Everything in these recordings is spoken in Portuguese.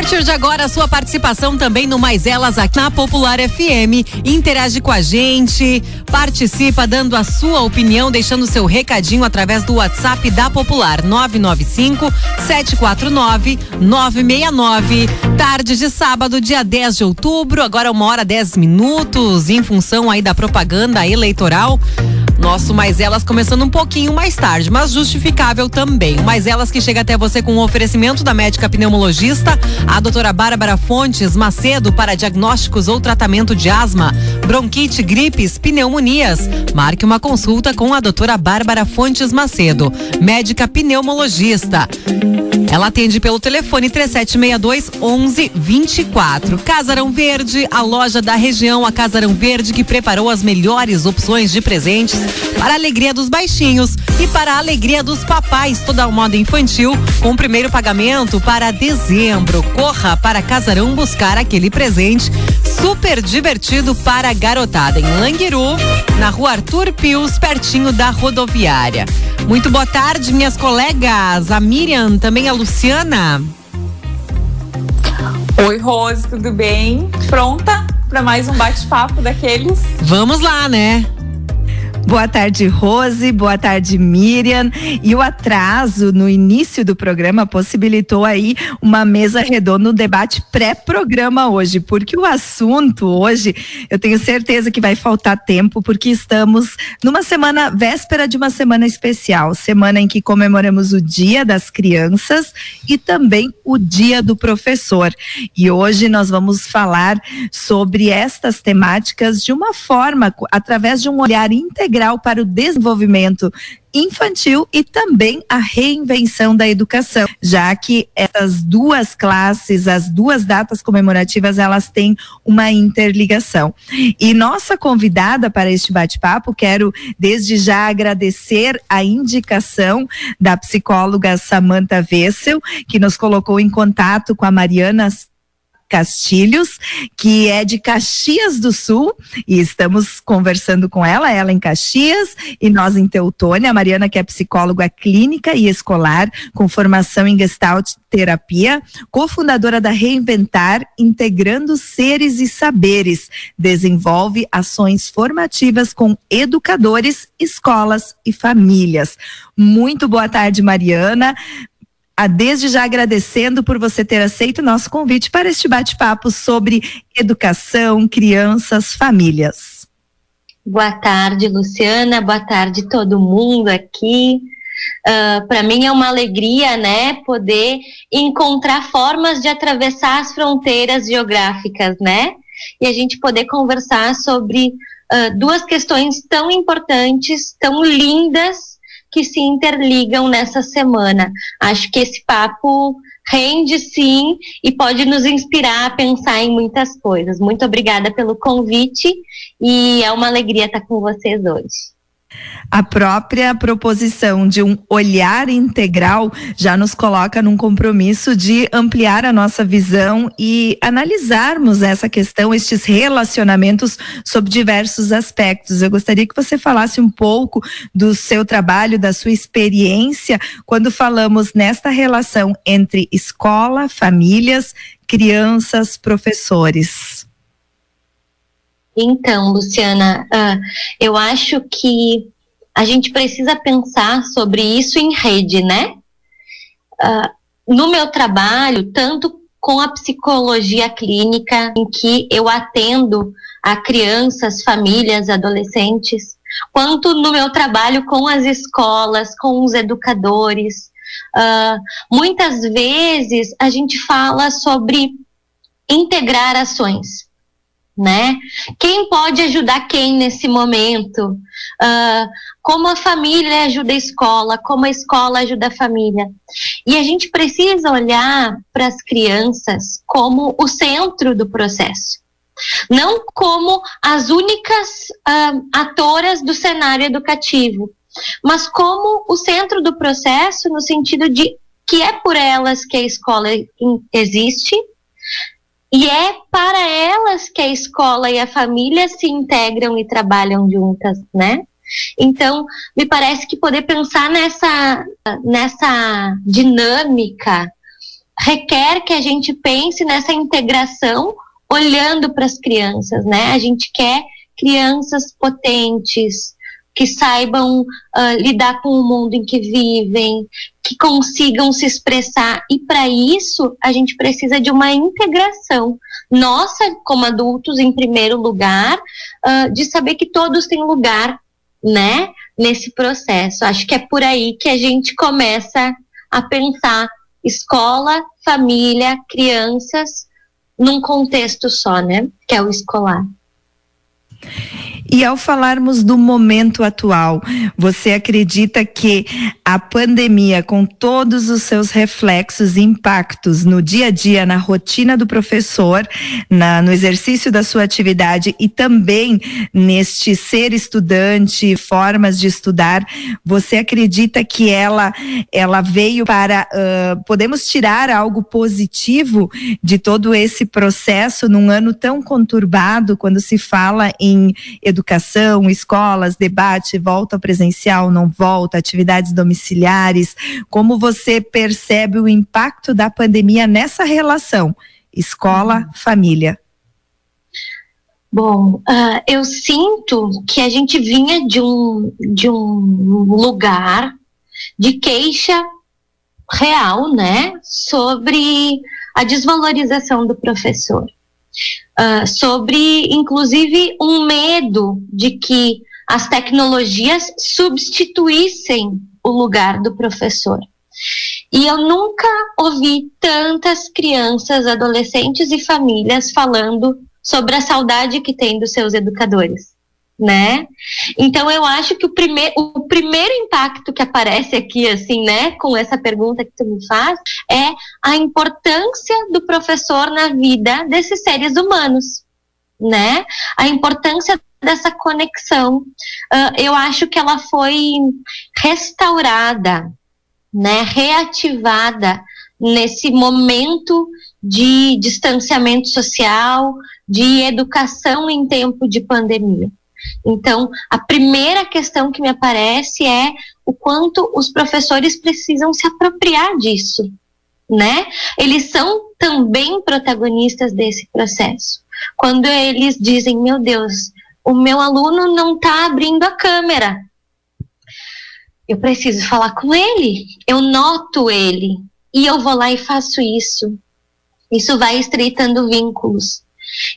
partir de agora, a sua participação também no Mais Elas aqui na Popular FM. Interage com a gente, participa dando a sua opinião, deixando seu recadinho através do WhatsApp da Popular 995 749 969. Tarde de sábado, dia 10 de outubro, agora uma hora 10 minutos, em função aí da propaganda eleitoral. Nosso Mais Elas começando um pouquinho mais tarde, mas justificável também. Mais Elas que chega até você com um oferecimento da médica pneumologista, a doutora Bárbara Fontes Macedo para diagnósticos ou tratamento de asma, bronquite, gripes, pneumonias. Marque uma consulta com a doutora Bárbara Fontes Macedo, médica pneumologista. Ela atende pelo telefone 3762 1124. Casarão Verde, a loja da região, a Casarão Verde que preparou as melhores opções de presentes para a alegria dos baixinhos e para a alegria dos papais, toda a moda infantil, com o primeiro pagamento para dezembro. Corra para Casarão buscar aquele presente super divertido para a garotada em Languiru, na rua Arthur Pius, pertinho da rodoviária. Muito boa tarde, minhas colegas, a Miriam, também a Luciana. Oi, Rose, tudo bem? Pronta para mais um bate-papo daqueles? Vamos lá, né? Boa tarde, Rose. Boa tarde, Miriam. E o atraso no início do programa possibilitou aí uma mesa redonda, um debate pré-programa hoje, porque o assunto hoje, eu tenho certeza que vai faltar tempo, porque estamos numa semana, véspera de uma semana especial, semana em que comemoramos o Dia das Crianças e também o Dia do Professor. E hoje nós vamos falar sobre estas temáticas de uma forma, através de um olhar integral integral para o desenvolvimento infantil e também a reinvenção da educação, já que essas duas classes, as duas datas comemorativas, elas têm uma interligação. E nossa convidada para este bate-papo, quero desde já agradecer a indicação da psicóloga Samantha Vessel, que nos colocou em contato com a Mariana Castilhos, que é de Caxias do Sul, e estamos conversando com ela, ela em Caxias e nós em Teutônia, a Mariana que é psicóloga clínica e escolar, com formação em Gestalt terapia, cofundadora da Reinventar, integrando seres e saberes, desenvolve ações formativas com educadores, escolas e famílias. Muito boa tarde, Mariana a desde já agradecendo por você ter aceito o nosso convite para este bate-papo sobre educação, crianças, famílias. Boa tarde, Luciana. Boa tarde, todo mundo aqui. Uh, ah, para mim é uma alegria, né, poder encontrar formas de atravessar as fronteiras geográficas, né, e a gente poder conversar sobre uh, duas questões tão importantes, tão lindas que se interligam nessa semana. Acho que esse papo rende sim e pode nos inspirar a pensar em muitas coisas. Muito obrigada pelo convite e é uma alegria estar com vocês hoje. A própria proposição de um olhar integral já nos coloca num compromisso de ampliar a nossa visão e analisarmos essa questão, estes relacionamentos sob diversos aspectos. Eu gostaria que você falasse um pouco do seu trabalho, da sua experiência, quando falamos nesta relação entre escola, famílias, crianças, professores. Então, Luciana, uh, eu acho que a gente precisa pensar sobre isso em rede, né? Uh, no meu trabalho, tanto com a psicologia clínica, em que eu atendo a crianças, famílias, adolescentes, quanto no meu trabalho com as escolas, com os educadores. Uh, muitas vezes a gente fala sobre integrar ações né? Quem pode ajudar quem nesse momento? Uh, como a família ajuda a escola, como a escola ajuda a família. E a gente precisa olhar para as crianças como o centro do processo. Não como as únicas uh, atoras do cenário educativo, mas como o centro do processo, no sentido de que é por elas que a escola existe, e é para elas que a escola e a família se integram e trabalham juntas, né? Então, me parece que poder pensar nessa, nessa dinâmica requer que a gente pense nessa integração olhando para as crianças, né? A gente quer crianças potentes, que saibam uh, lidar com o mundo em que vivem, que consigam se expressar. E para isso, a gente precisa de uma integração nossa, como adultos, em primeiro lugar, uh, de saber que todos têm lugar, né, nesse processo. Acho que é por aí que a gente começa a pensar escola, família, crianças, num contexto só, né, que é o escolar. E ao falarmos do momento atual, você acredita que a pandemia, com todos os seus reflexos e impactos no dia a dia, na rotina do professor, na, no exercício da sua atividade e também neste ser estudante, formas de estudar, você acredita que ela, ela veio para. Uh, podemos tirar algo positivo de todo esse processo num ano tão conturbado, quando se fala em educação? Educação, escolas, debate, volta presencial, não volta, atividades domiciliares. Como você percebe o impacto da pandemia nessa relação escola-família? Bom, uh, eu sinto que a gente vinha de um, de um lugar de queixa real, né, sobre a desvalorização do professor uh, sobre, inclusive, um medo de que as tecnologias substituíssem o lugar do professor. E eu nunca ouvi tantas crianças, adolescentes e famílias falando sobre a saudade que tem dos seus educadores né? Então eu acho que o, primeir, o primeiro impacto que aparece aqui, assim, né, com essa pergunta que tu me faz, é a importância do professor na vida desses seres humanos, né? A importância dessa conexão. Uh, eu acho que ela foi restaurada, né, reativada nesse momento de distanciamento social, de educação em tempo de pandemia. Então, a primeira questão que me aparece é o quanto os professores precisam se apropriar disso, né? Eles são também protagonistas desse processo. Quando eles dizem, meu Deus, o meu aluno não está abrindo a câmera. Eu preciso falar com ele, eu noto ele e eu vou lá e faço isso. Isso vai estreitando vínculos.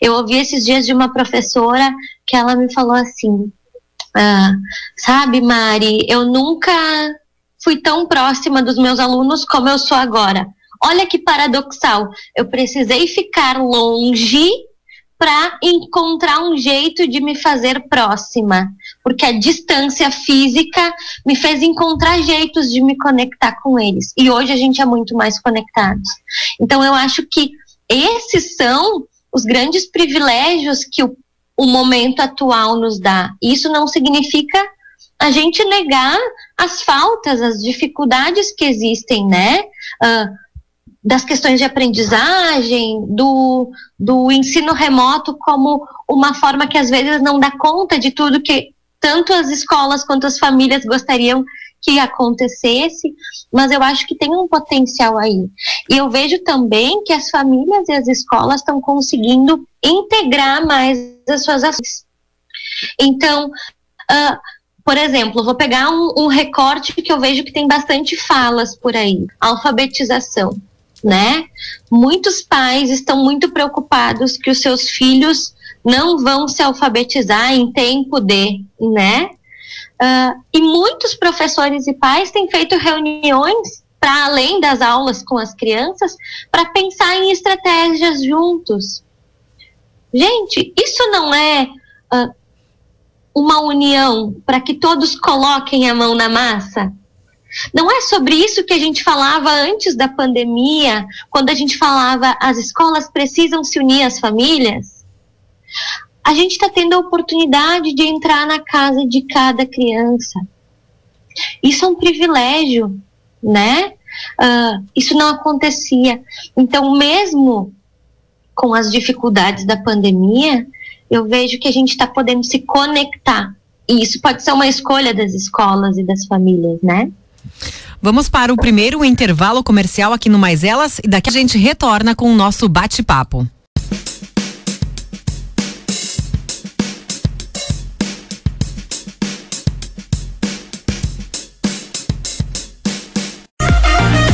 Eu ouvi esses dias de uma professora que ela me falou assim: ah, sabe, Mari, eu nunca fui tão próxima dos meus alunos como eu sou agora. Olha que paradoxal. Eu precisei ficar longe para encontrar um jeito de me fazer próxima, porque a distância física me fez encontrar jeitos de me conectar com eles. E hoje a gente é muito mais conectados. Então eu acho que esses são os grandes privilégios que o, o momento atual nos dá. Isso não significa a gente negar as faltas, as dificuldades que existem, né? Uh, das questões de aprendizagem, do, do ensino remoto como uma forma que às vezes não dá conta de tudo que tanto as escolas quanto as famílias gostariam que acontecesse, mas eu acho que tem um potencial aí. E eu vejo também que as famílias e as escolas estão conseguindo integrar mais as suas ações. Então, uh, por exemplo, vou pegar um, um recorte que eu vejo que tem bastante falas por aí: alfabetização. Né? Muitos pais estão muito preocupados que os seus filhos não vão se alfabetizar em tempo de, né? Uh, e muitos professores e pais têm feito reuniões para além das aulas com as crianças para pensar em estratégias juntos. Gente, isso não é uh, uma união para que todos coloquem a mão na massa? Não é sobre isso que a gente falava antes da pandemia, quando a gente falava as escolas precisam se unir às famílias? a gente está tendo a oportunidade de entrar na casa de cada criança. Isso é um privilégio, né? Uh, isso não acontecia. Então, mesmo com as dificuldades da pandemia, eu vejo que a gente está podendo se conectar. E isso pode ser uma escolha das escolas e das famílias, né? Vamos para o primeiro intervalo comercial aqui no Mais Elas e daqui a gente retorna com o nosso bate-papo.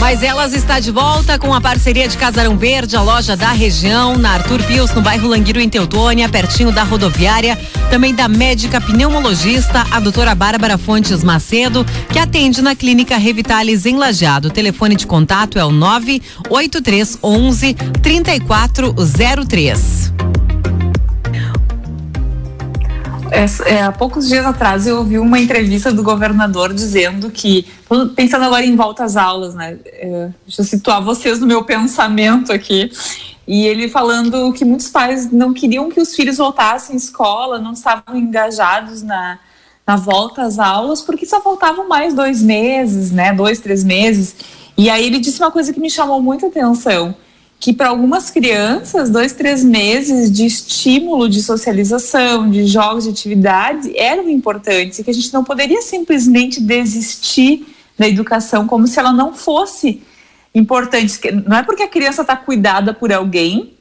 Mas elas está de volta com a parceria de Casarão Verde, a loja da região, na Arthur Pius, no bairro Languiro, em Teutônia, pertinho da rodoviária. Também da médica pneumologista, a doutora Bárbara Fontes Macedo, que atende na clínica Revitalis em Lajeado. O telefone de contato é o 98311 3403. É, há poucos dias atrás eu ouvi uma entrevista do governador dizendo que, pensando agora em volta às aulas, né? É, deixa eu situar vocês no meu pensamento aqui. E ele falando que muitos pais não queriam que os filhos voltassem à escola, não estavam engajados na, na volta às aulas, porque só faltavam mais dois meses, né? Dois, três meses. E aí ele disse uma coisa que me chamou muita atenção que para algumas crianças, dois, três meses de estímulo de socialização, de jogos, de atividade, eram importantes e que a gente não poderia simplesmente desistir da educação como se ela não fosse importante. Não é porque a criança está cuidada por alguém,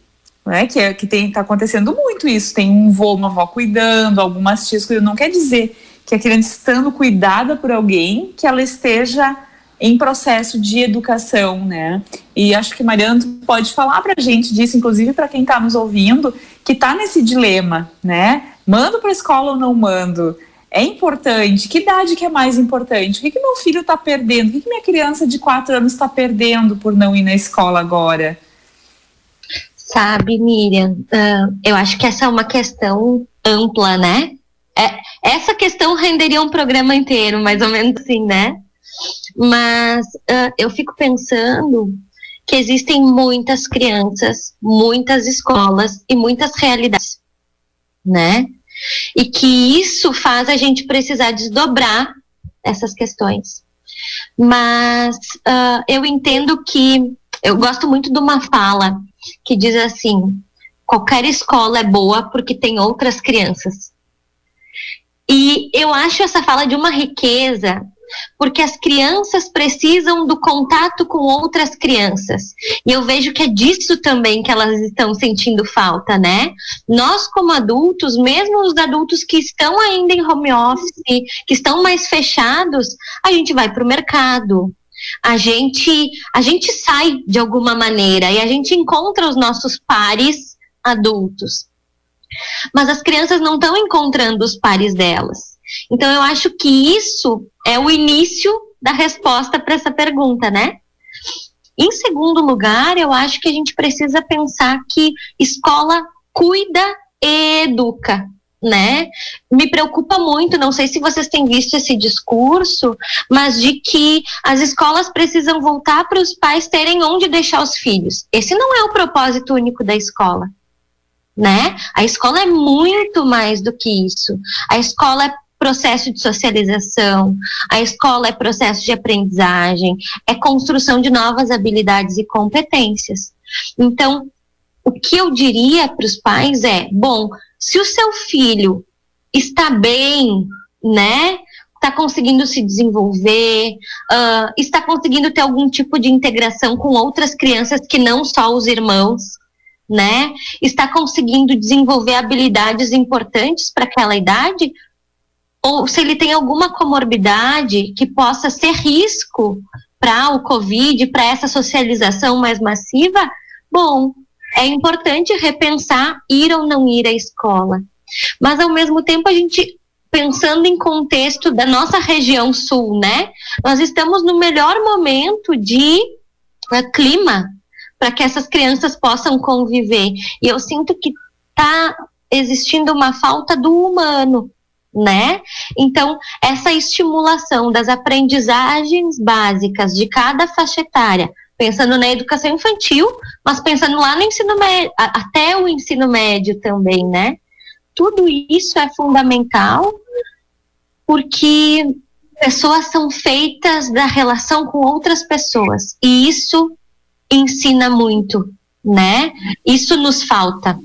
né, que é, que está acontecendo muito isso. Tem um vô, uma avó cuidando, algumas tias cuidando. Não quer dizer que a criança estando cuidada por alguém, que ela esteja em processo de educação, né? E acho que Mariana pode falar para a gente disso, inclusive para quem está nos ouvindo, que está nesse dilema, né? Mando para a escola ou não mando? É importante? Que idade que é mais importante? O que, que meu filho está perdendo? O que, que minha criança de quatro anos está perdendo por não ir na escola agora? Sabe, Miriam, eu acho que essa é uma questão ampla, né? É, essa questão renderia um programa inteiro, mais ou menos assim, né? Mas uh, eu fico pensando que existem muitas crianças, muitas escolas e muitas realidades, né? E que isso faz a gente precisar desdobrar essas questões. Mas uh, eu entendo que eu gosto muito de uma fala que diz assim: qualquer escola é boa porque tem outras crianças. E eu acho essa fala de uma riqueza porque as crianças precisam do contato com outras crianças. E eu vejo que é disso também que elas estão sentindo falta, né? Nós, como adultos, mesmo os adultos que estão ainda em home office, que estão mais fechados, a gente vai para o mercado, a gente a gente sai de alguma maneira e a gente encontra os nossos pares adultos. Mas as crianças não estão encontrando os pares delas. Então, eu acho que isso é o início da resposta para essa pergunta, né? Em segundo lugar, eu acho que a gente precisa pensar que escola cuida e educa, né? Me preocupa muito, não sei se vocês têm visto esse discurso, mas de que as escolas precisam voltar para os pais terem onde deixar os filhos. Esse não é o propósito único da escola. Né? A escola é muito mais do que isso. A escola é processo de socialização, a escola é processo de aprendizagem, é construção de novas habilidades e competências. Então, o que eu diria para os pais é: bom, se o seu filho está bem, né? Está conseguindo se desenvolver, uh, está conseguindo ter algum tipo de integração com outras crianças que não só os irmãos, né? Está conseguindo desenvolver habilidades importantes para aquela idade, ou se ele tem alguma comorbidade que possa ser risco para o Covid, para essa socialização mais massiva, bom, é importante repensar ir ou não ir à escola. Mas ao mesmo tempo a gente pensando em contexto da nossa região sul, né? Nós estamos no melhor momento de uh, clima para que essas crianças possam conviver. E eu sinto que está existindo uma falta do humano né? Então, essa estimulação das aprendizagens básicas de cada faixa etária, pensando na educação infantil, mas pensando lá no ensino médio, até o ensino médio também, né? Tudo isso é fundamental porque pessoas são feitas da relação com outras pessoas e isso ensina muito, né? Isso nos falta.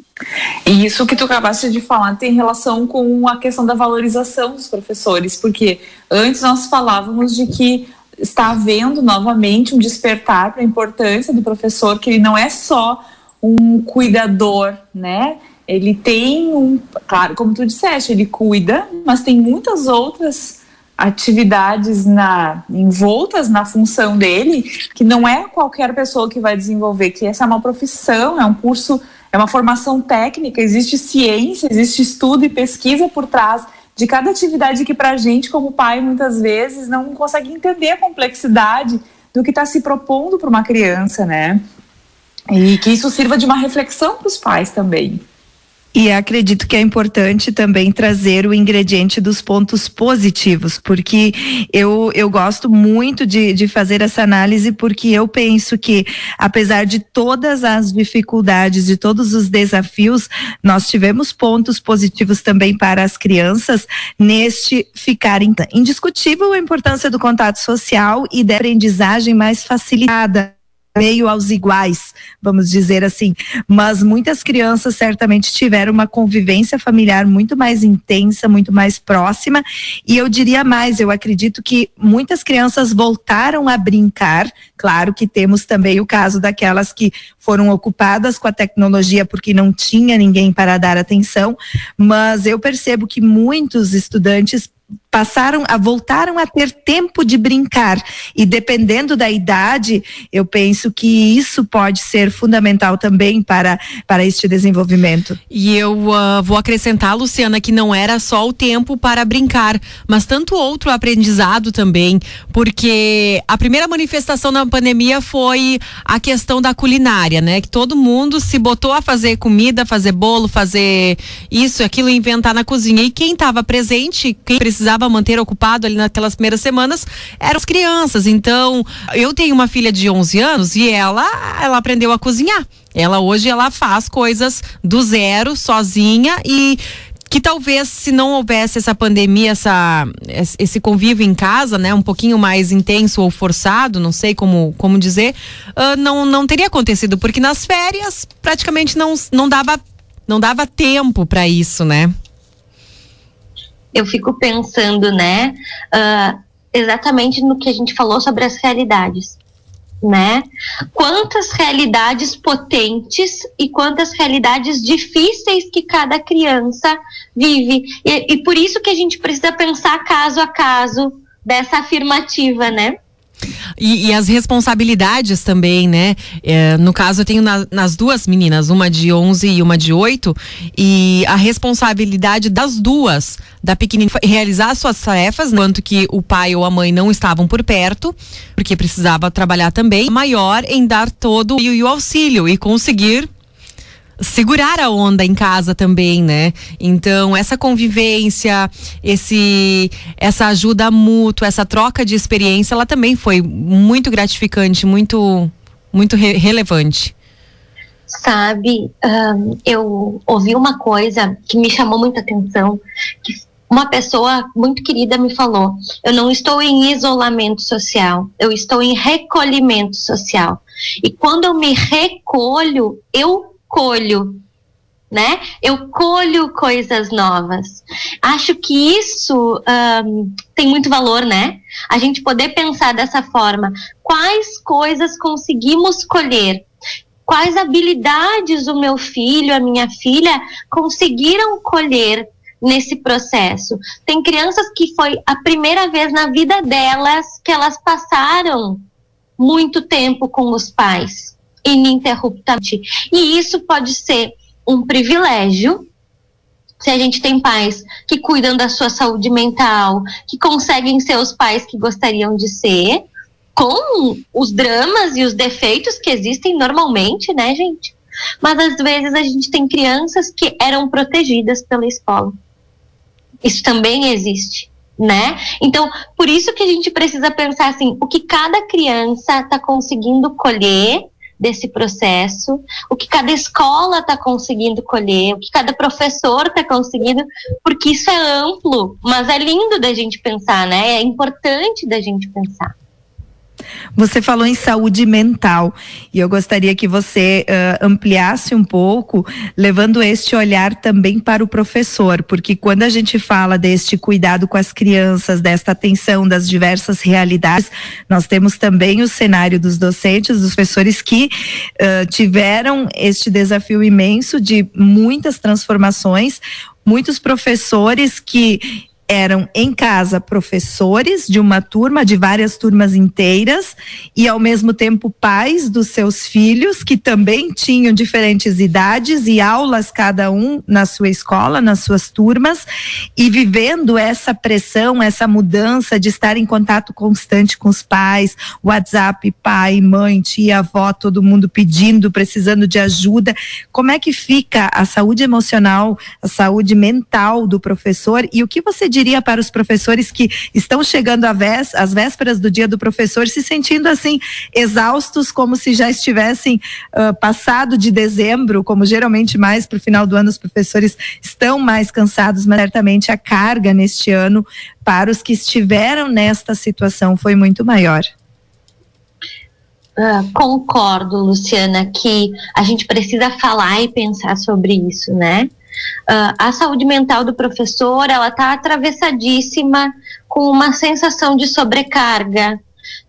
E isso que tu acabaste de falar tem relação com a questão da valorização dos professores, porque antes nós falávamos de que está havendo novamente um despertar para a importância do professor, que ele não é só um cuidador, né? Ele tem um, claro, como tu disseste, ele cuida, mas tem muitas outras atividades na, envoltas na função dele, que não é qualquer pessoa que vai desenvolver, que essa é uma profissão, é um curso, é uma formação técnica, existe ciência, existe estudo e pesquisa por trás de cada atividade que para a gente, como pai, muitas vezes não consegue entender a complexidade do que está se propondo para uma criança, né? E que isso sirva de uma reflexão para os pais também. E acredito que é importante também trazer o ingrediente dos pontos positivos, porque eu, eu gosto muito de, de fazer essa análise, porque eu penso que, apesar de todas as dificuldades, de todos os desafios, nós tivemos pontos positivos também para as crianças neste ficar indiscutível a importância do contato social e da aprendizagem mais facilitada meio aos iguais, vamos dizer assim. Mas muitas crianças certamente tiveram uma convivência familiar muito mais intensa, muito mais próxima. E eu diria mais, eu acredito que muitas crianças voltaram a brincar. Claro que temos também o caso daquelas que foram ocupadas com a tecnologia porque não tinha ninguém para dar atenção, mas eu percebo que muitos estudantes passaram a voltaram a ter tempo de brincar. E dependendo da idade eu penso que isso pode ser fundamental também para para este desenvolvimento. E eu uh, vou acrescentar Luciana que não era só o tempo para brincar mas tanto outro aprendizado também porque a primeira manifestação na pandemia foi a questão da culinária né? Que todo mundo se botou a fazer comida fazer bolo fazer isso aquilo inventar na cozinha. E quem estava presente quem precisava manter ocupado ali naquelas primeiras semanas eram as crianças. Então, eu tenho uma filha de 11 anos e ela, ela aprendeu a cozinhar. Ela hoje ela faz coisas do zero, sozinha e que talvez se não houvesse essa pandemia, essa, esse convívio em casa, né, um pouquinho mais intenso ou forçado, não sei como, como dizer, uh, não, não teria acontecido, porque nas férias praticamente não, não dava não dava tempo para isso, né? Eu fico pensando, né, uh, exatamente no que a gente falou sobre as realidades, né? Quantas realidades potentes e quantas realidades difíceis que cada criança vive. E, e por isso que a gente precisa pensar caso a caso dessa afirmativa, né? E, e, as responsabilidades também, né? É, no caso, eu tenho na, nas duas meninas, uma de 11 e uma de 8, e a responsabilidade das duas, da pequenina, realizar suas tarefas, enquanto que o pai ou a mãe não estavam por perto, porque precisava trabalhar também, maior em dar todo o auxílio e conseguir segurar a onda em casa também, né? Então, essa convivência, esse essa ajuda mútua, essa troca de experiência, ela também foi muito gratificante, muito muito re relevante. Sabe, um, eu ouvi uma coisa que me chamou muita atenção, que uma pessoa muito querida me falou: eu não estou em isolamento social, eu estou em recolhimento social. E quando eu me recolho, eu colho, né? Eu colho coisas novas. Acho que isso um, tem muito valor, né? A gente poder pensar dessa forma. Quais coisas conseguimos colher? Quais habilidades o meu filho, a minha filha conseguiram colher nesse processo? Tem crianças que foi a primeira vez na vida delas que elas passaram muito tempo com os pais ininterruptamente. E isso pode ser um privilégio se a gente tem pais que cuidam da sua saúde mental, que conseguem ser os pais que gostariam de ser, com os dramas e os defeitos que existem normalmente, né, gente? Mas às vezes a gente tem crianças que eram protegidas pela escola. Isso também existe, né? Então, por isso que a gente precisa pensar assim, o que cada criança está conseguindo colher desse processo, o que cada escola está conseguindo colher, o que cada professor está conseguindo, porque isso é amplo, mas é lindo da gente pensar, né? É importante da gente pensar. Você falou em saúde mental e eu gostaria que você uh, ampliasse um pouco, levando este olhar também para o professor, porque quando a gente fala deste cuidado com as crianças, desta atenção das diversas realidades, nós temos também o cenário dos docentes, dos professores que uh, tiveram este desafio imenso de muitas transformações, muitos professores que eram em casa professores de uma turma, de várias turmas inteiras, e ao mesmo tempo pais dos seus filhos, que também tinham diferentes idades e aulas, cada um na sua escola, nas suas turmas, e vivendo essa pressão, essa mudança de estar em contato constante com os pais, WhatsApp, pai, mãe, tia, avó, todo mundo pedindo, precisando de ajuda. Como é que fica a saúde emocional, a saúde mental do professor e o que você diria para os professores que estão chegando às vésperas do dia do professor se sentindo assim exaustos, como se já estivessem uh, passado de dezembro, como geralmente mais para o final do ano os professores estão mais cansados, mas certamente a carga neste ano para os que estiveram nesta situação foi muito maior. Uh, concordo, Luciana, que a gente precisa falar e pensar sobre isso, né? Uh, a saúde mental do professor ela está atravessadíssima com uma sensação de sobrecarga,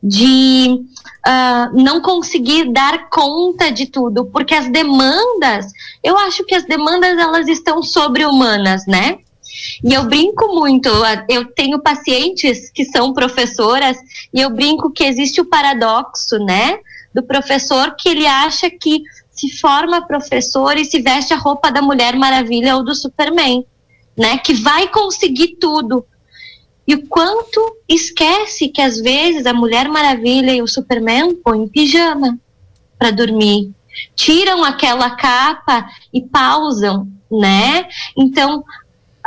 de uh, não conseguir dar conta de tudo, porque as demandas, eu acho que as demandas elas estão sobre-humanas, né? E eu brinco muito, eu tenho pacientes que são professoras e eu brinco que existe o paradoxo, né? Do professor que ele acha que se forma professor e se veste a roupa da Mulher Maravilha ou do Superman, né? Que vai conseguir tudo. E o quanto esquece que às vezes a Mulher Maravilha e o Superman põem pijama para dormir, tiram aquela capa e pausam, né? Então,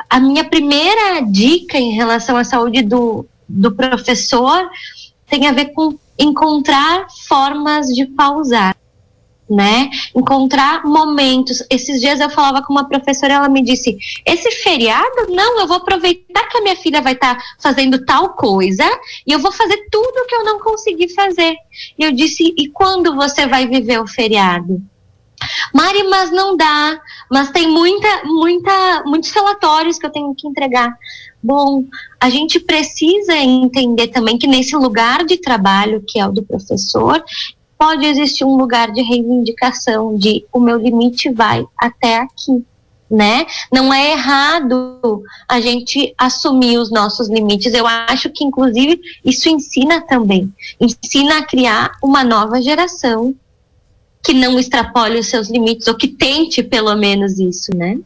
a minha primeira dica em relação à saúde do, do professor tem a ver com encontrar formas de pausar né? Encontrar momentos. Esses dias eu falava com uma professora, ela me disse: esse feriado, não, eu vou aproveitar que a minha filha vai estar tá fazendo tal coisa e eu vou fazer tudo que eu não consegui fazer. E eu disse: e quando você vai viver o feriado? Mari, mas não dá, mas tem muita, muita, muitos relatórios que eu tenho que entregar. Bom, a gente precisa entender também que nesse lugar de trabalho, que é o do professor, pode existir um lugar de reivindicação de o meu limite vai até aqui, né? Não é errado a gente assumir os nossos limites. Eu acho que inclusive isso ensina também, ensina a criar uma nova geração que não extrapole os seus limites ou que tente pelo menos isso, né?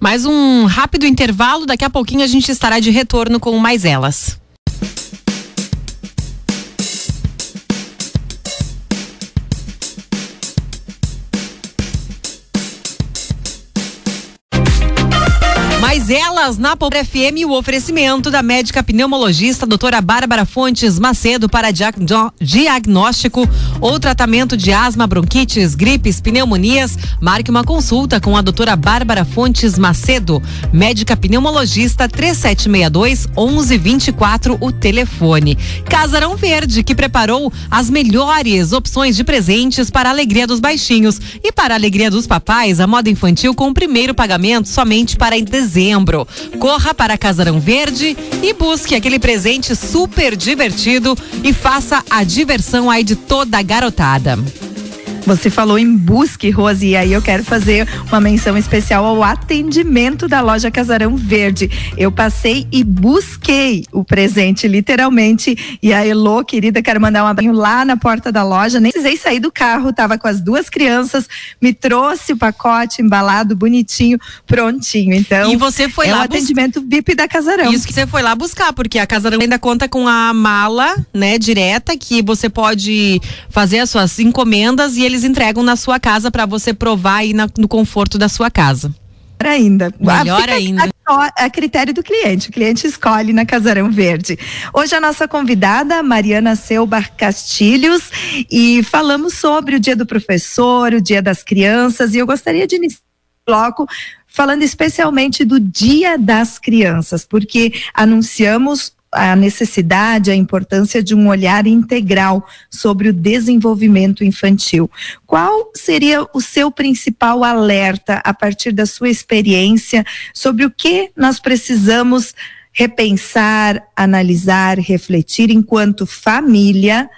Mais um rápido intervalo, daqui a pouquinho a gente estará de retorno com mais elas. Mais elas na Pobre FM, o oferecimento da médica pneumologista doutora Bárbara Fontes Macedo para diagnóstico ou tratamento de asma, bronquites, gripes, pneumonias. Marque uma consulta com a doutora Bárbara Fontes Macedo, médica pneumologista 3762 1124, o telefone. Casarão Verde, que preparou as melhores opções de presentes para a alegria dos baixinhos e para a alegria dos papais, a moda infantil com o primeiro pagamento somente para em dezembro dezembro. Corra para Casarão Verde e busque aquele presente super divertido e faça a diversão aí de toda a garotada. Você falou em busque, Rose, e aí eu quero fazer uma menção especial ao atendimento da loja Casarão Verde. Eu passei e busquei o presente, literalmente. E a Elô, querida, quero mandar um abraço lá na porta da loja. Nem precisei sair do carro, tava com as duas crianças, me trouxe o pacote embalado, bonitinho, prontinho. Então, e você foi é lá o atendimento bus... VIP da Casarão. Isso que você foi lá buscar, porque a Casarão ainda conta com a mala, né, direta, que você pode fazer as suas encomendas e ele eles entregam na sua casa para você provar aí na, no conforto da sua casa. Ainda. Melhor ah, ainda. A, a, critério do cliente. O cliente escolhe na Casarão Verde. Hoje a nossa convidada, Mariana Selbar Castilhos, e falamos sobre o Dia do Professor, o Dia das Crianças, e eu gostaria de iniciar o bloco falando especialmente do Dia das Crianças, porque anunciamos a necessidade, a importância de um olhar integral sobre o desenvolvimento infantil. Qual seria o seu principal alerta a partir da sua experiência sobre o que nós precisamos repensar, analisar, refletir enquanto família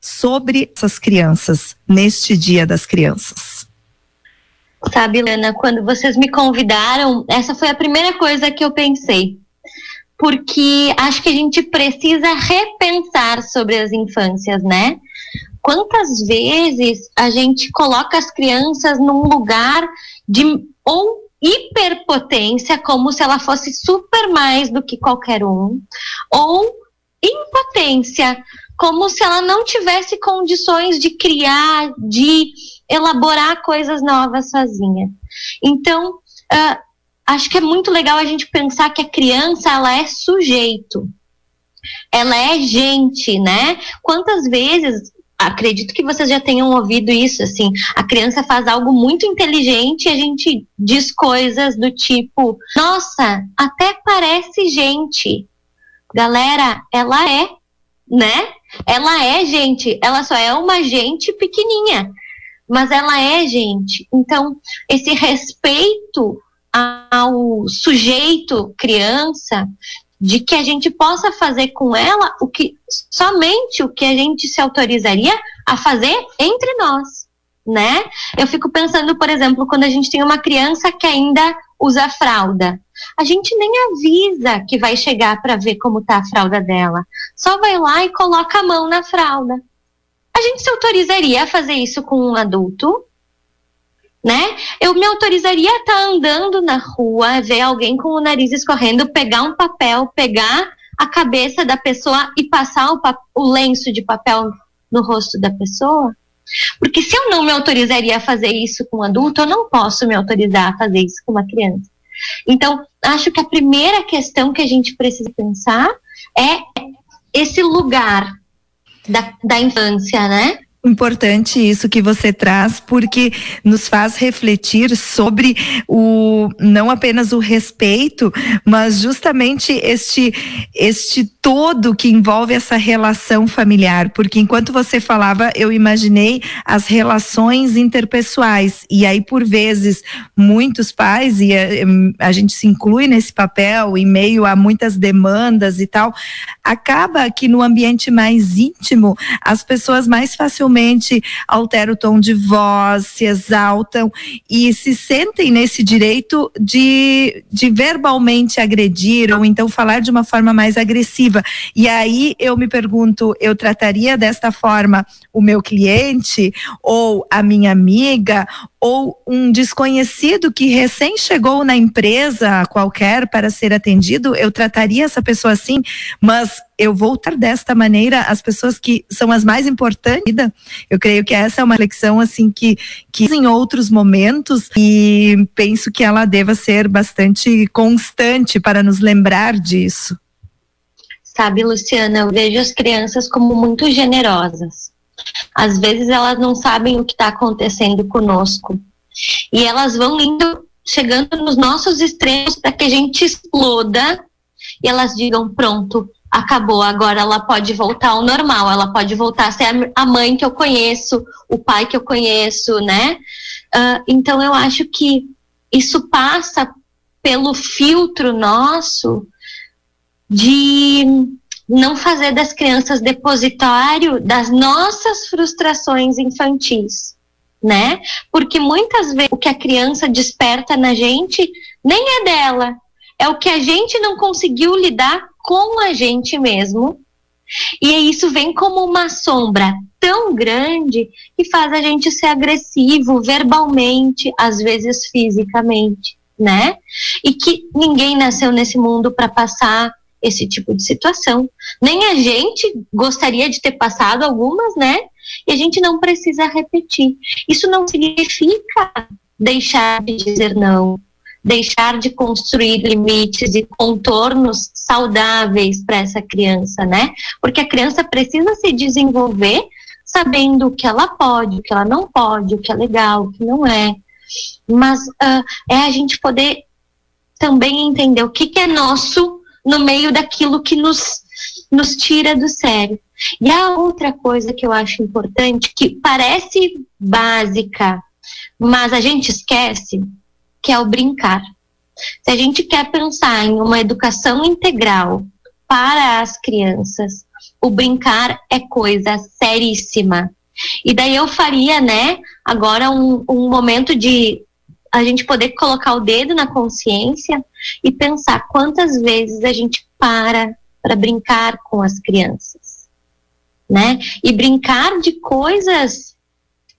sobre essas crianças neste Dia das Crianças? Sabe, Lena, quando vocês me convidaram, essa foi a primeira coisa que eu pensei. Porque acho que a gente precisa repensar sobre as infâncias, né? Quantas vezes a gente coloca as crianças num lugar de ou hiperpotência, como se ela fosse super mais do que qualquer um, ou impotência, como se ela não tivesse condições de criar, de elaborar coisas novas sozinha. Então, uh, acho que é muito legal a gente pensar que a criança ela é sujeito, ela é gente, né? Quantas vezes acredito que vocês já tenham ouvido isso, assim, a criança faz algo muito inteligente e a gente diz coisas do tipo, nossa, até parece gente. Galera, ela é, né? Ela é gente, ela só é uma gente pequenininha mas ela é gente. Então, esse respeito ao sujeito criança, de que a gente possa fazer com ela o que somente o que a gente se autorizaria a fazer entre nós, né? Eu fico pensando, por exemplo, quando a gente tem uma criança que ainda usa fralda, a gente nem avisa que vai chegar para ver como tá a fralda dela. Só vai lá e coloca a mão na fralda a gente se autorizaria a fazer isso com um adulto? Né? Eu me autorizaria a estar tá andando na rua, ver alguém com o nariz escorrendo, pegar um papel, pegar a cabeça da pessoa e passar o, o lenço de papel no rosto da pessoa? Porque se eu não me autorizaria a fazer isso com um adulto, eu não posso me autorizar a fazer isso com uma criança. Então, acho que a primeira questão que a gente precisa pensar é esse lugar da, da infância, né? Importante isso que você traz, porque nos faz refletir sobre o não apenas o respeito, mas justamente este este todo que envolve essa relação familiar. Porque enquanto você falava, eu imaginei as relações interpessoais e aí por vezes muitos pais e a, a gente se inclui nesse papel em meio a muitas demandas e tal, acaba que no ambiente mais íntimo as pessoas mais facilmente facilmente alteram o tom de voz, se exaltam e se sentem nesse direito de, de verbalmente agredir ou então falar de uma forma mais agressiva. E aí eu me pergunto, eu trataria desta forma o meu cliente ou a minha amiga ou um desconhecido que recém chegou na empresa qualquer para ser atendido, eu trataria essa pessoa assim, mas eu vou estar desta maneira as pessoas que são as mais importantes. Eu creio que essa é uma reflexão assim que que em outros momentos e penso que ela deva ser bastante constante para nos lembrar disso. Sabe, Luciana, eu vejo as crianças como muito generosas. Às vezes elas não sabem o que está acontecendo conosco. E elas vão indo, chegando nos nossos extremos para que a gente exploda e elas digam: pronto, acabou, agora ela pode voltar ao normal, ela pode voltar a ser a mãe que eu conheço, o pai que eu conheço, né? Uh, então eu acho que isso passa pelo filtro nosso de não fazer das crianças depositário das nossas frustrações infantis, né? Porque muitas vezes o que a criança desperta na gente nem é dela, é o que a gente não conseguiu lidar com a gente mesmo. E isso vem como uma sombra tão grande que faz a gente ser agressivo verbalmente, às vezes fisicamente, né? E que ninguém nasceu nesse mundo para passar esse tipo de situação. Nem a gente gostaria de ter passado algumas, né? E a gente não precisa repetir. Isso não significa deixar de dizer não, deixar de construir limites e contornos saudáveis para essa criança, né? Porque a criança precisa se desenvolver sabendo o que ela pode, o que ela não pode, o que é legal, o que não é. Mas uh, é a gente poder também entender o que, que é nosso no meio daquilo que nos nos tira do sério. E a outra coisa que eu acho importante, que parece básica, mas a gente esquece, que é o brincar. Se a gente quer pensar em uma educação integral para as crianças, o brincar é coisa seríssima. E daí eu faria, né, agora um, um momento de a gente poder colocar o dedo na consciência e pensar quantas vezes a gente para para brincar com as crianças, né? E brincar de coisas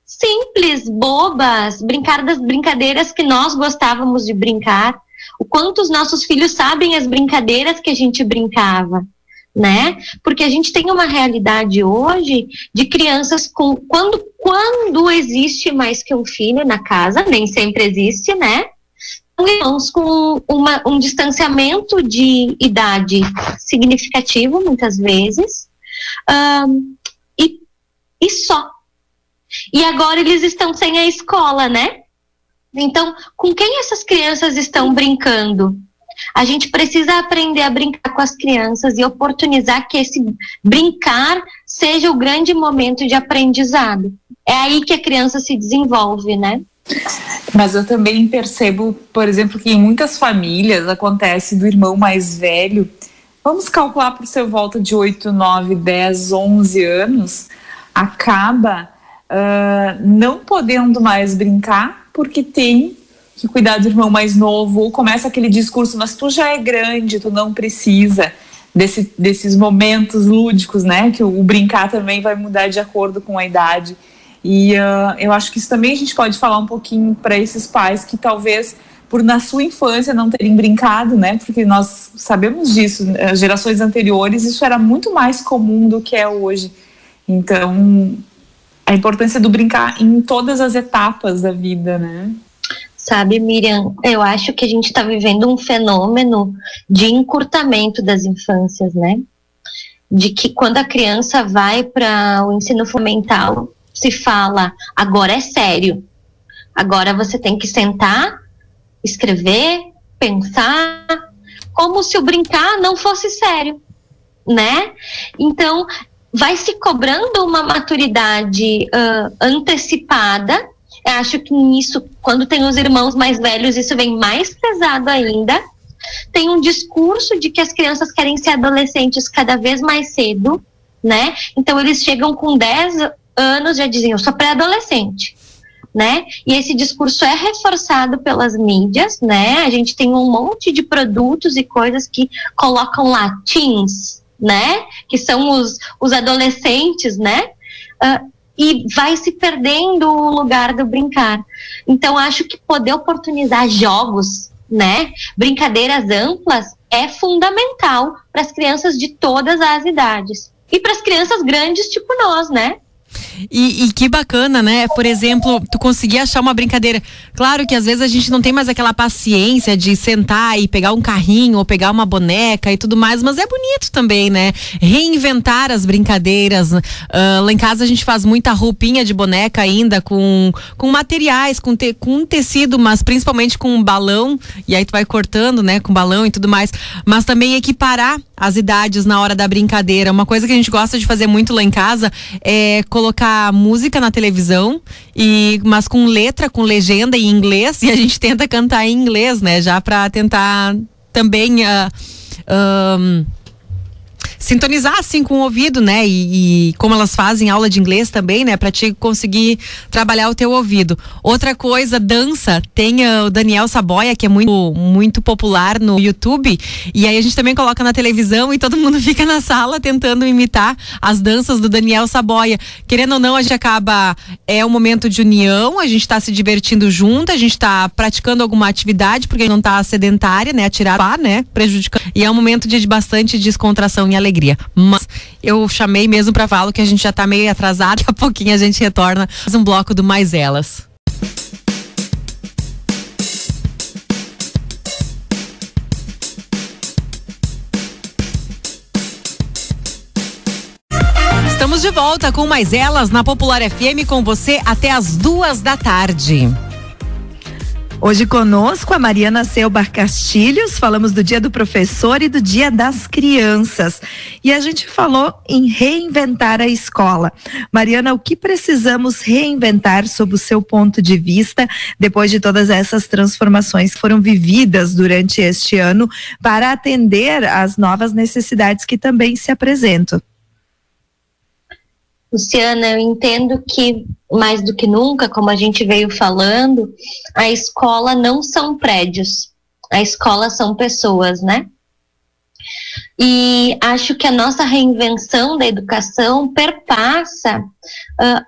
simples, bobas, brincar das brincadeiras que nós gostávamos de brincar. O quanto os nossos filhos sabem as brincadeiras que a gente brincava, né? Porque a gente tem uma realidade hoje de crianças com quando quando existe mais que um filho na casa, nem sempre existe, né? Irmãos com uma, um distanciamento de idade significativo, muitas vezes, um, e, e só. E agora eles estão sem a escola, né? Então, com quem essas crianças estão brincando? A gente precisa aprender a brincar com as crianças e oportunizar que esse brincar seja o grande momento de aprendizado. É aí que a criança se desenvolve, né? Mas eu também percebo, por exemplo, que em muitas famílias acontece do irmão mais velho, vamos calcular por seu volta de 8, 9, 10, 11 anos, acaba uh, não podendo mais brincar porque tem que cuidar do irmão mais novo, ou começa aquele discurso, mas tu já é grande, tu não precisa desse, desses momentos lúdicos, né? Que o, o brincar também vai mudar de acordo com a idade. E uh, eu acho que isso também a gente pode falar um pouquinho para esses pais que talvez por na sua infância não terem brincado, né? Porque nós sabemos disso, né, gerações anteriores isso era muito mais comum do que é hoje. Então, a importância do brincar em todas as etapas da vida, né? Sabe, Miriam, eu acho que a gente está vivendo um fenômeno de encurtamento das infâncias, né? De que quando a criança vai para o ensino fundamental, se fala, agora é sério. Agora você tem que sentar, escrever, pensar, como se o brincar não fosse sério, né? Então, vai se cobrando uma maturidade uh, antecipada. Eu acho que nisso, quando tem os irmãos mais velhos, isso vem mais pesado ainda. Tem um discurso de que as crianças querem ser adolescentes cada vez mais cedo, né? Então eles chegam com 10 anos já diziam, eu sou pré-adolescente. Né? E esse discurso é reforçado pelas mídias, né? A gente tem um monte de produtos e coisas que colocam lá teens, né? Que são os, os adolescentes, né? Uh, e vai se perdendo o lugar do brincar. Então, acho que poder oportunizar jogos, né? Brincadeiras amplas é fundamental para as crianças de todas as idades. E para as crianças grandes, tipo nós, né? E, e, que bacana, né? Por exemplo, tu conseguir achar uma brincadeira. Claro que às vezes a gente não tem mais aquela paciência de sentar e pegar um carrinho ou pegar uma boneca e tudo mais, mas é bonito também, né? Reinventar as brincadeiras. Uh, lá em casa a gente faz muita roupinha de boneca ainda com, com materiais, com, te, com tecido, mas principalmente com balão. E aí tu vai cortando, né? Com balão e tudo mais. Mas também equiparar as idades na hora da brincadeira. Uma coisa que a gente gosta de fazer muito lá em casa é colocar música na televisão e mas com letra, com legenda em inglês e a gente tenta cantar em inglês, né? Já para tentar também uh, um, sintonizar assim com o ouvido, né? E, e, como elas fazem aula de inglês também, né? Para te conseguir trabalhar o teu ouvido. Outra coisa, dança. Tem uh, o Daniel Saboia, que é muito, muito popular no YouTube. E aí a gente também coloca na televisão e todo mundo fica na sala tentando imitar as danças do Daniel Saboia. Querendo ou não, a gente acaba. É um momento de união, a gente está se divertindo junto, a gente está praticando alguma atividade, porque não está sedentária, né? Atirar, né? Prejudicando. E é um momento de bastante descontração e alegria alegria. Mas eu chamei mesmo para falar que a gente já tá meio atrasado, daqui a pouquinho a gente retorna mais um bloco do Mais Elas. Estamos de volta com mais elas na Popular FM com você até as duas da tarde. Hoje conosco a Mariana Selbar Castilhos, falamos do Dia do Professor e do Dia das Crianças. E a gente falou em reinventar a escola. Mariana, o que precisamos reinventar sob o seu ponto de vista, depois de todas essas transformações que foram vividas durante este ano, para atender às novas necessidades que também se apresentam? Luciana, eu entendo que mais do que nunca, como a gente veio falando, a escola não são prédios, a escola são pessoas, né? E acho que a nossa reinvenção da educação perpassa uh,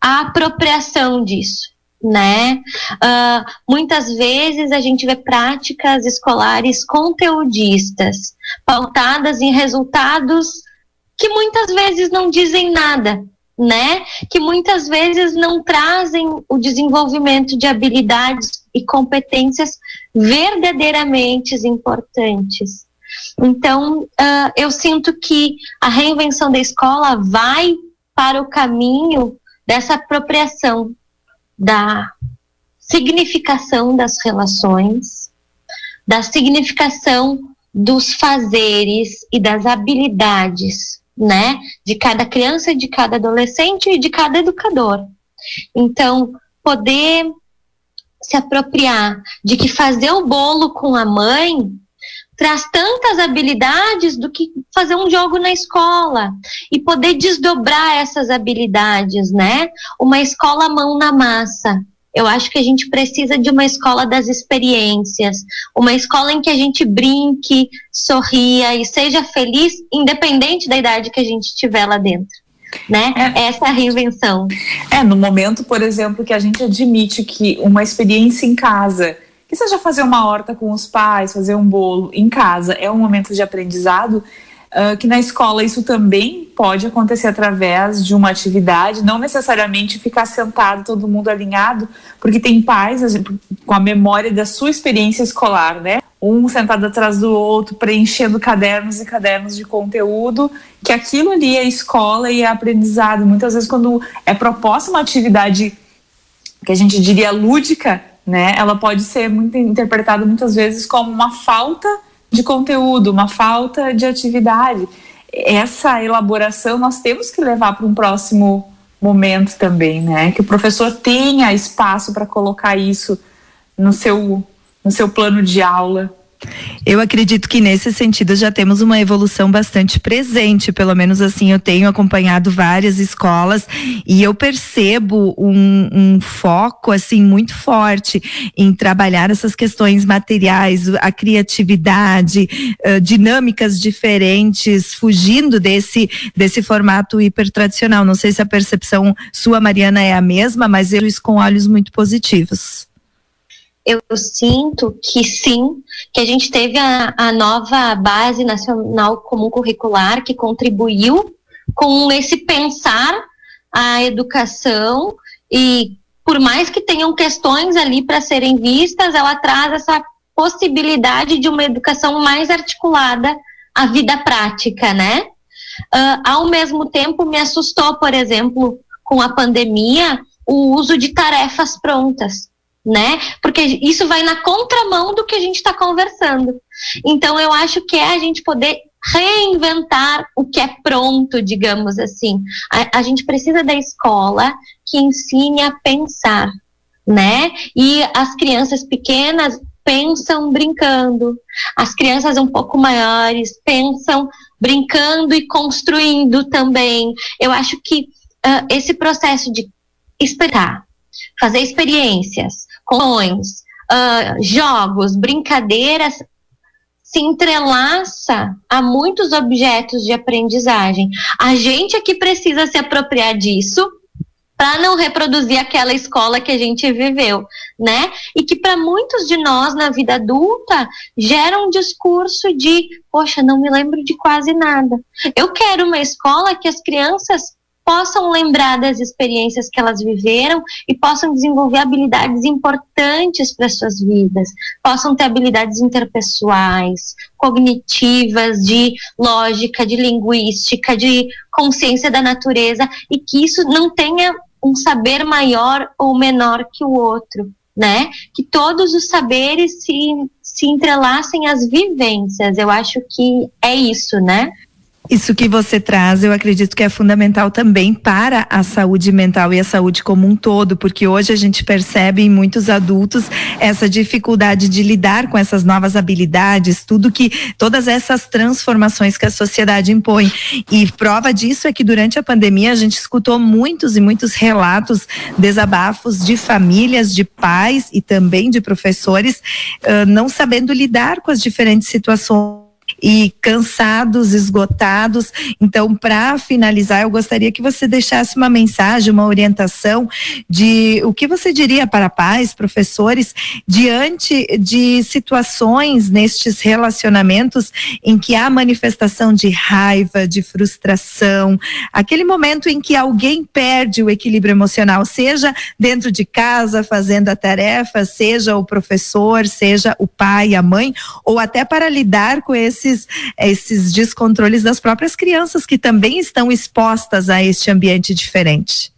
a apropriação disso, né? Uh, muitas vezes a gente vê práticas escolares conteudistas, pautadas em resultados que muitas vezes não dizem nada, né? Que muitas vezes não trazem o desenvolvimento de habilidades e competências verdadeiramente importantes. Então, uh, eu sinto que a reinvenção da escola vai para o caminho dessa apropriação da significação das relações, da significação dos fazeres e das habilidades né? De cada criança, de cada adolescente e de cada educador. Então, poder se apropriar de que fazer o bolo com a mãe traz tantas habilidades do que fazer um jogo na escola e poder desdobrar essas habilidades, né? Uma escola mão na massa, eu acho que a gente precisa de uma escola das experiências, uma escola em que a gente brinque, sorria e seja feliz, independente da idade que a gente tiver lá dentro. Né? É. Essa é a reinvenção. É, no momento, por exemplo, que a gente admite que uma experiência em casa, que seja fazer uma horta com os pais, fazer um bolo em casa, é um momento de aprendizado, uh, que na escola isso também pode acontecer através de uma atividade, não necessariamente ficar sentado todo mundo alinhado, porque tem pais com a memória da sua experiência escolar, né? Um sentado atrás do outro, preenchendo cadernos e cadernos de conteúdo, que aquilo ali é escola e é aprendizado. Muitas vezes, quando é proposta uma atividade que a gente diria lúdica, né? Ela pode ser muito interpretada muitas vezes como uma falta de conteúdo, uma falta de atividade. Essa elaboração nós temos que levar para um próximo momento também, né? Que o professor tenha espaço para colocar isso no seu, no seu plano de aula. Eu acredito que nesse sentido já temos uma evolução bastante presente, pelo menos assim eu tenho acompanhado várias escolas e eu percebo um, um foco assim muito forte em trabalhar essas questões materiais, a criatividade, uh, dinâmicas diferentes, fugindo desse desse formato hiper tradicional. Não sei se a percepção sua Mariana é a mesma, mas eu isso com olhos muito positivos eu sinto que sim, que a gente teve a, a nova base nacional comum curricular que contribuiu com esse pensar a educação e por mais que tenham questões ali para serem vistas, ela traz essa possibilidade de uma educação mais articulada à vida prática, né? Uh, ao mesmo tempo, me assustou, por exemplo, com a pandemia, o uso de tarefas prontas né? Porque isso vai na contramão do que a gente está conversando. Então, eu acho que é a gente poder reinventar o que é pronto, digamos assim. A, a gente precisa da escola que ensine a pensar, né? E as crianças pequenas pensam brincando. As crianças um pouco maiores pensam brincando e construindo também. Eu acho que uh, esse processo de esperar, fazer experiências, ações, uh, jogos, brincadeiras, se entrelaça a muitos objetos de aprendizagem. A gente é que precisa se apropriar disso para não reproduzir aquela escola que a gente viveu, né? E que para muitos de nós na vida adulta gera um discurso de, poxa, não me lembro de quase nada. Eu quero uma escola que as crianças possam lembrar das experiências que elas viveram e possam desenvolver habilidades importantes para suas vidas, possam ter habilidades interpessoais, cognitivas, de lógica, de linguística, de consciência da natureza e que isso não tenha um saber maior ou menor que o outro, né? Que todos os saberes se, se entrelacem às vivências. Eu acho que é isso, né? Isso que você traz, eu acredito que é fundamental também para a saúde mental e a saúde como um todo, porque hoje a gente percebe em muitos adultos essa dificuldade de lidar com essas novas habilidades, tudo que todas essas transformações que a sociedade impõe. E prova disso é que durante a pandemia a gente escutou muitos e muitos relatos, desabafos de famílias, de pais e também de professores, uh, não sabendo lidar com as diferentes situações e cansados, esgotados. Então, para finalizar, eu gostaria que você deixasse uma mensagem, uma orientação de o que você diria para pais, professores, diante de situações nestes relacionamentos em que há manifestação de raiva, de frustração, aquele momento em que alguém perde o equilíbrio emocional, seja dentro de casa, fazendo a tarefa, seja o professor, seja o pai, a mãe, ou até para lidar com esse esses, esses descontroles das próprias crianças que também estão expostas a este ambiente diferente?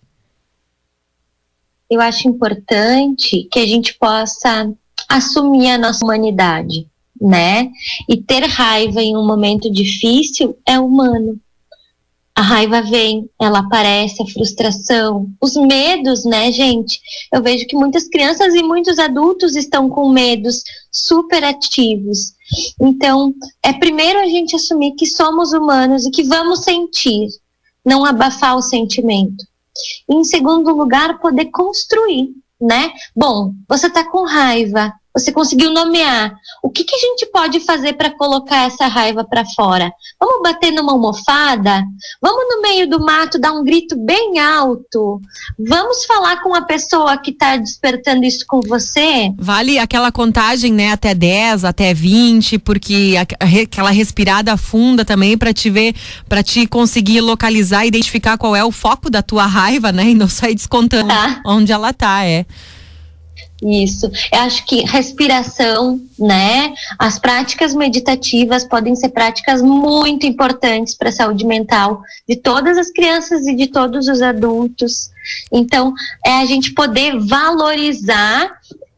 Eu acho importante que a gente possa assumir a nossa humanidade, né? E ter raiva em um momento difícil é humano. A raiva vem, ela aparece, a frustração, os medos, né, gente? Eu vejo que muitas crianças e muitos adultos estão com medos super ativos. Então, é primeiro a gente assumir que somos humanos e que vamos sentir, não abafar o sentimento. Em segundo lugar, poder construir, né? Bom, você tá com raiva, você conseguiu nomear. O que, que a gente pode fazer para colocar essa raiva para fora? Vamos bater numa almofada? Vamos no meio do mato dar um grito bem alto? Vamos falar com a pessoa que está despertando isso com você? Vale aquela contagem, né, até 10, até 20, porque aquela respirada funda também para te ver, para te conseguir localizar, identificar qual é o foco da tua raiva, né, e não sair descontando tá. onde ela tá, é. Isso. Eu acho que respiração, né? As práticas meditativas podem ser práticas muito importantes para a saúde mental de todas as crianças e de todos os adultos. Então, é a gente poder valorizar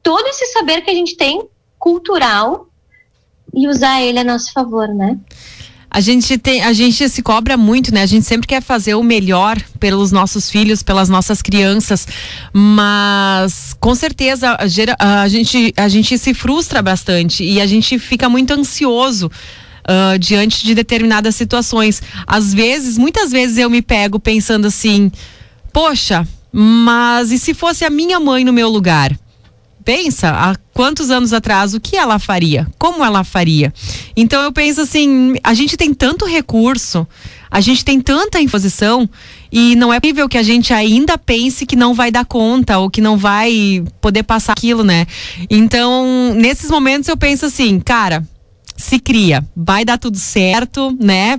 todo esse saber que a gente tem cultural e usar ele a nosso favor, né? A gente tem, a gente se cobra muito, né? A gente sempre quer fazer o melhor pelos nossos filhos, pelas nossas crianças, mas com certeza a, a gente, a gente se frustra bastante e a gente fica muito ansioso. Uh, diante de determinadas situações. Às vezes, muitas vezes eu me pego pensando assim: poxa, mas e se fosse a minha mãe no meu lugar? Pensa há quantos anos atrás o que ela faria, como ela faria. Então eu penso assim, a gente tem tanto recurso, a gente tem tanta imposição e não é possível que a gente ainda pense que não vai dar conta ou que não vai poder passar aquilo, né? Então, nesses momentos eu penso assim, cara, se cria, vai dar tudo certo, né?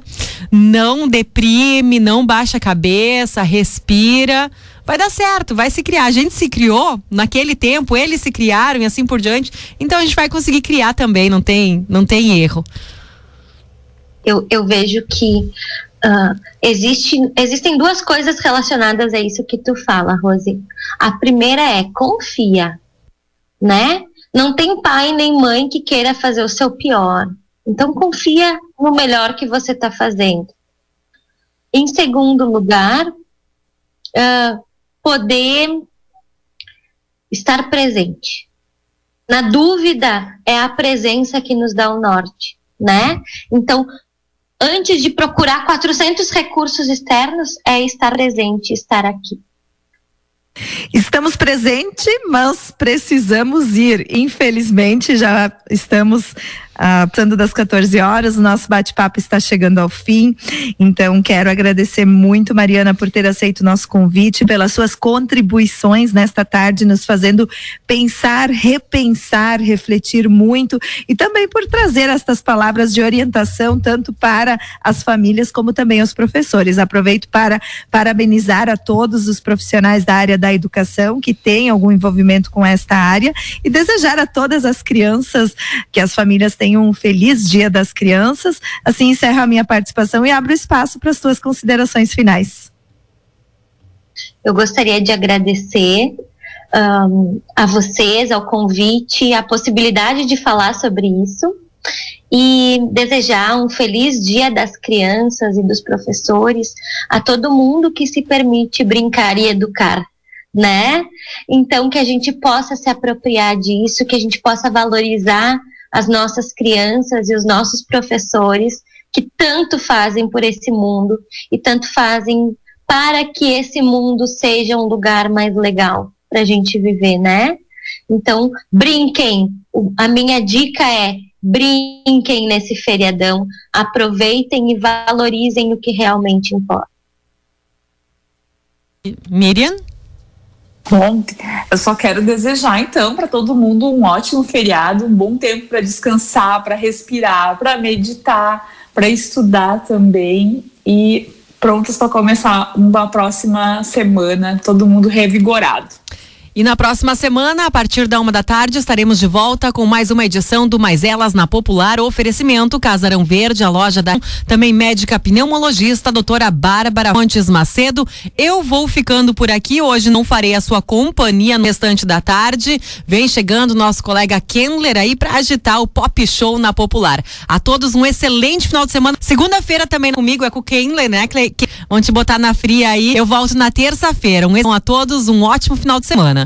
Não deprime, não baixa a cabeça, respira vai dar certo, vai se criar. A gente se criou naquele tempo, eles se criaram e assim por diante. Então a gente vai conseguir criar também, não tem, não tem erro. Eu, eu vejo que uh, existe, existem duas coisas relacionadas a isso que tu fala, Rose. A primeira é confia, né? Não tem pai nem mãe que queira fazer o seu pior. Então confia no melhor que você está fazendo. Em segundo lugar, uh, poder estar presente. Na dúvida, é a presença que nos dá o norte, né? Então, antes de procurar 400 recursos externos, é estar presente, estar aqui. Estamos presentes, mas precisamos ir. Infelizmente, já estamos ah, passando das 14 horas, o nosso bate-papo está chegando ao fim. Então, quero agradecer muito, Mariana, por ter aceito o nosso convite, pelas suas contribuições nesta tarde, nos fazendo pensar, repensar, refletir muito e também por trazer estas palavras de orientação, tanto para as famílias como também os professores. Aproveito para parabenizar a todos os profissionais da área da educação que têm algum envolvimento com esta área e desejar a todas as crianças que as famílias tenham um feliz Dia das Crianças. Assim encerro a minha participação e abro espaço para as suas considerações finais. Eu gostaria de agradecer um, a vocês, ao convite, a possibilidade de falar sobre isso e desejar um feliz Dia das Crianças e dos professores a todo mundo que se permite brincar e educar, né? Então que a gente possa se apropriar disso, que a gente possa valorizar as nossas crianças e os nossos professores que tanto fazem por esse mundo e tanto fazem para que esse mundo seja um lugar mais legal para a gente viver, né? Então, brinquem. A minha dica é brinquem nesse feriadão, aproveitem e valorizem o que realmente importa. Miriam? Bom, eu só quero desejar então para todo mundo um ótimo feriado, um bom tempo para descansar, para respirar, para meditar, para estudar também e prontos para começar uma próxima semana, todo mundo revigorado. E na próxima semana, a partir da uma da tarde, estaremos de volta com mais uma edição do Mais Elas na Popular. Oferecimento Casarão Verde, a loja da também médica pneumologista, doutora Bárbara Montes Macedo. Eu vou ficando por aqui. Hoje não farei a sua companhia no restante da tarde. Vem chegando nosso colega Kenler aí para agitar o pop show na Popular. A todos um excelente final de semana. Segunda-feira também comigo é com o Kenler, né? Vamos te botar na fria aí. Eu volto na terça-feira. Um a todos um ótimo final de semana.